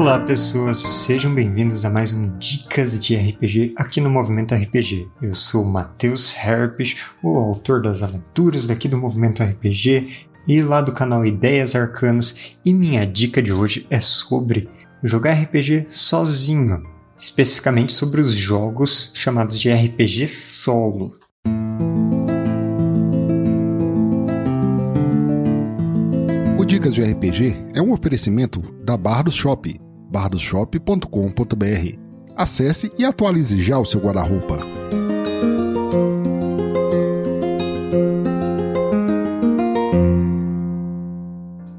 Olá pessoas, sejam bem-vindos a mais um Dicas de RPG aqui no Movimento RPG. Eu sou Matheus Herpes, o autor das aventuras daqui do Movimento RPG e lá do canal Ideias Arcanas, e minha dica de hoje é sobre jogar RPG sozinho, especificamente sobre os jogos chamados de RPG solo. O Dicas de RPG é um oferecimento da Barra do Shop, bardoshop.com.br. Acesse e atualize já o seu guarda-roupa.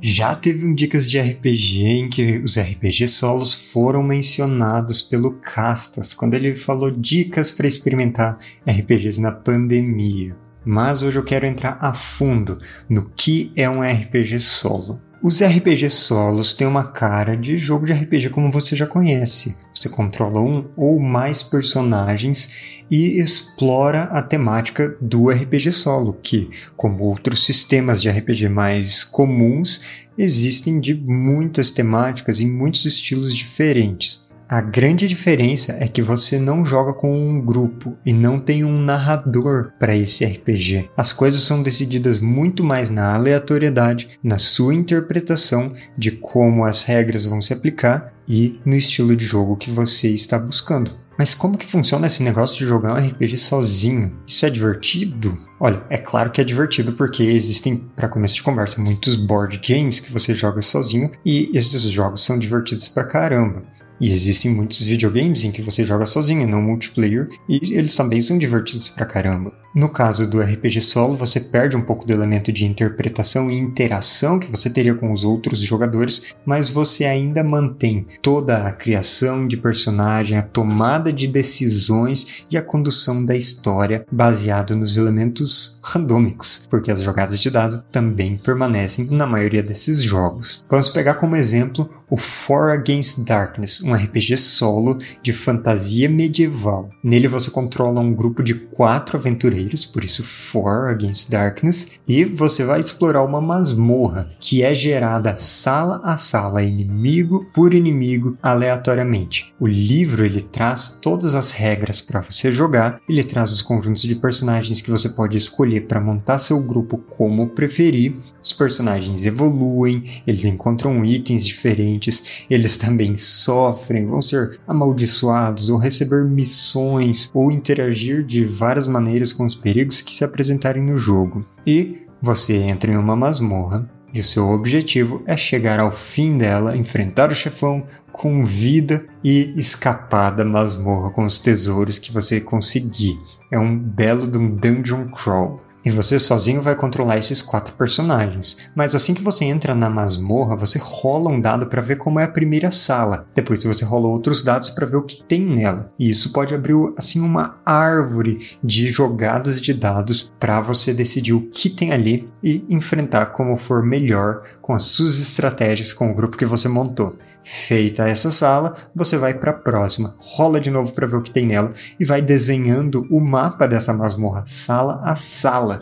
Já teve um Dicas de RPG em que os RPG solos foram mencionados pelo Castas, quando ele falou dicas para experimentar RPGs na pandemia. Mas hoje eu quero entrar a fundo no que é um RPG solo. Os RPG solos têm uma cara de jogo de RPG como você já conhece. Você controla um ou mais personagens e explora a temática do RPG solo, que, como outros sistemas de RPG mais comuns, existem de muitas temáticas e muitos estilos diferentes. A grande diferença é que você não joga com um grupo e não tem um narrador para esse RPG. As coisas são decididas muito mais na aleatoriedade, na sua interpretação de como as regras vão se aplicar e no estilo de jogo que você está buscando. Mas como que funciona esse negócio de jogar um RPG sozinho? Isso é divertido? Olha, é claro que é divertido porque existem, para começo de conversa, muitos board games que você joga sozinho e esses jogos são divertidos pra caramba. E existem muitos videogames em que você joga sozinho, não multiplayer, e eles também são divertidos pra caramba. No caso do RPG solo, você perde um pouco do elemento de interpretação e interação que você teria com os outros jogadores, mas você ainda mantém toda a criação de personagem, a tomada de decisões e a condução da história baseado nos elementos randômicos, porque as jogadas de dado também permanecem na maioria desses jogos. Vamos pegar como exemplo o For Against Darkness, um RPG solo de fantasia medieval. Nele você controla um grupo de quatro aventureiros, por isso For Against Darkness, e você vai explorar uma masmorra que é gerada sala a sala, inimigo por inimigo, aleatoriamente. O livro ele traz todas as regras para você jogar, ele traz os conjuntos de personagens que você pode escolher para montar seu grupo como preferir os personagens evoluem, eles encontram itens diferentes, eles também sofrem, vão ser amaldiçoados ou receber missões ou interagir de várias maneiras com os perigos que se apresentarem no jogo. E você entra em uma masmorra e o seu objetivo é chegar ao fim dela, enfrentar o chefão com vida e escapar da masmorra com os tesouros que você conseguir. É um belo de um dungeon crawl. E você sozinho vai controlar esses quatro personagens. Mas assim que você entra na masmorra, você rola um dado para ver como é a primeira sala. Depois você rola outros dados para ver o que tem nela. E isso pode abrir assim uma árvore de jogadas de dados para você decidir o que tem ali e enfrentar como for melhor com as suas estratégias com o grupo que você montou. Feita essa sala, você vai para a próxima, rola de novo para ver o que tem nela e vai desenhando o mapa dessa masmorra, sala a sala.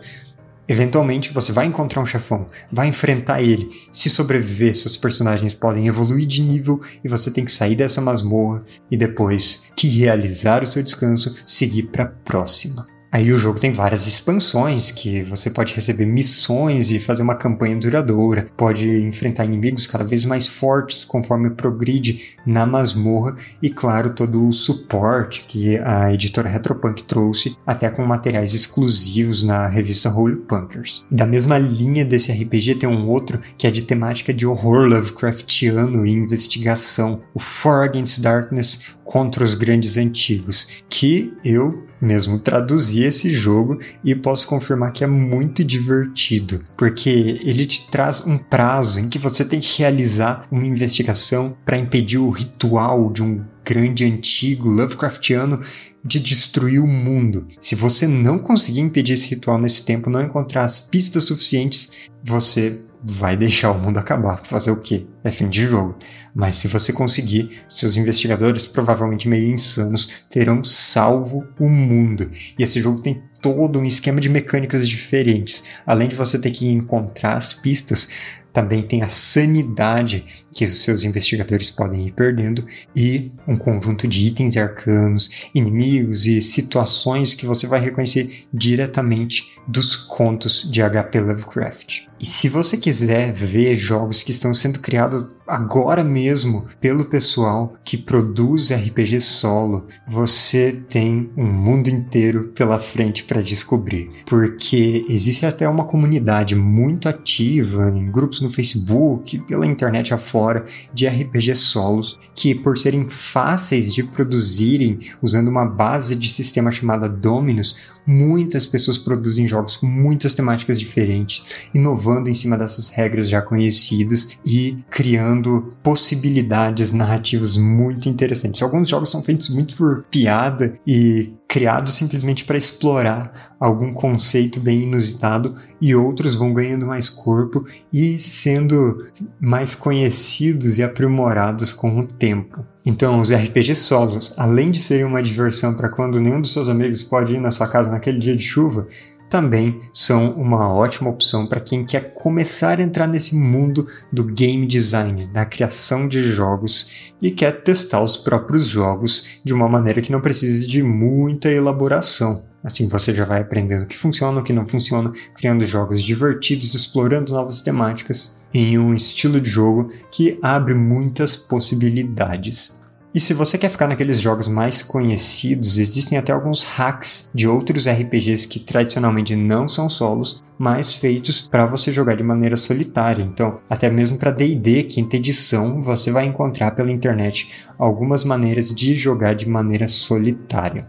Eventualmente você vai encontrar um chefão, vai enfrentar ele. Se sobreviver, seus personagens podem evoluir de nível e você tem que sair dessa masmorra e depois que realizar o seu descanso, seguir para a próxima. Aí o jogo tem várias expansões que você pode receber missões e fazer uma campanha duradoura, pode enfrentar inimigos cada vez mais fortes conforme progride na masmorra e claro todo o suporte que a editora Retropunk trouxe, até com materiais exclusivos na revista Holy Punkers. Da mesma linha desse RPG tem um outro que é de temática de horror Lovecraftiano e investigação, o For Against Darkness contra os grandes antigos, que eu mesmo traduzi esse jogo e posso confirmar que é muito divertido, porque ele te traz um prazo em que você tem que realizar uma investigação para impedir o ritual de um grande antigo Lovecraftiano de destruir o mundo. Se você não conseguir impedir esse ritual nesse tempo, não encontrar as pistas suficientes, você vai deixar o mundo acabar. Fazer o quê? É fim de jogo. Mas se você conseguir, seus investigadores, provavelmente meio insanos, terão salvo o mundo. E esse jogo tem todo um esquema de mecânicas diferentes. Além de você ter que encontrar as pistas, também tem a sanidade que os seus investigadores podem ir perdendo e um conjunto de itens arcanos, inimigos e situações que você vai reconhecer diretamente dos contos de HP Lovecraft. E se você quiser ver jogos que estão sendo criados agora mesmo pelo pessoal que produz RPG solo, você tem um mundo inteiro pela frente para descobrir. Porque existe até uma comunidade muito ativa em grupos no Facebook, pela internet afora, de RPG solos, que por serem fáceis de produzirem usando uma base de sistema chamada Dominus, muitas pessoas produzem jogos com muitas temáticas diferentes, inovando em cima dessas regras já conhecidas e criando possibilidades narrativas muito interessantes. Alguns jogos são feitos muito por piada e criados simplesmente para explorar algum conceito bem inusitado e outros vão ganhando mais corpo e sendo mais conhecidos e aprimorados com o tempo. Então, os RPG solos, além de serem uma diversão para quando nenhum dos seus amigos pode ir na sua casa naquele dia de chuva, também são uma ótima opção para quem quer começar a entrar nesse mundo do game design, da criação de jogos e quer testar os próprios jogos de uma maneira que não precise de muita elaboração. Assim você já vai aprendendo o que funciona, o que não funciona, criando jogos divertidos, explorando novas temáticas em um estilo de jogo que abre muitas possibilidades. E se você quer ficar naqueles jogos mais conhecidos, existem até alguns hacks de outros RPGs que tradicionalmente não são solos, mas feitos para você jogar de maneira solitária. Então, até mesmo para D&D, quinta edição, você vai encontrar pela internet algumas maneiras de jogar de maneira solitária.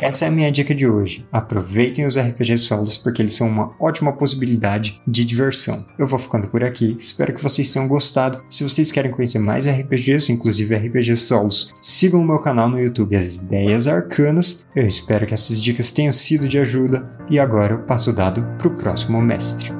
Essa é a minha dica de hoje. Aproveitem os RPGs solos porque eles são uma ótima possibilidade de diversão. Eu vou ficando por aqui, espero que vocês tenham gostado. Se vocês querem conhecer mais RPGs, inclusive RPGs solos, sigam o meu canal no YouTube As Ideias Arcanas. Eu espero que essas dicas tenham sido de ajuda e agora eu passo o dado para o próximo mestre.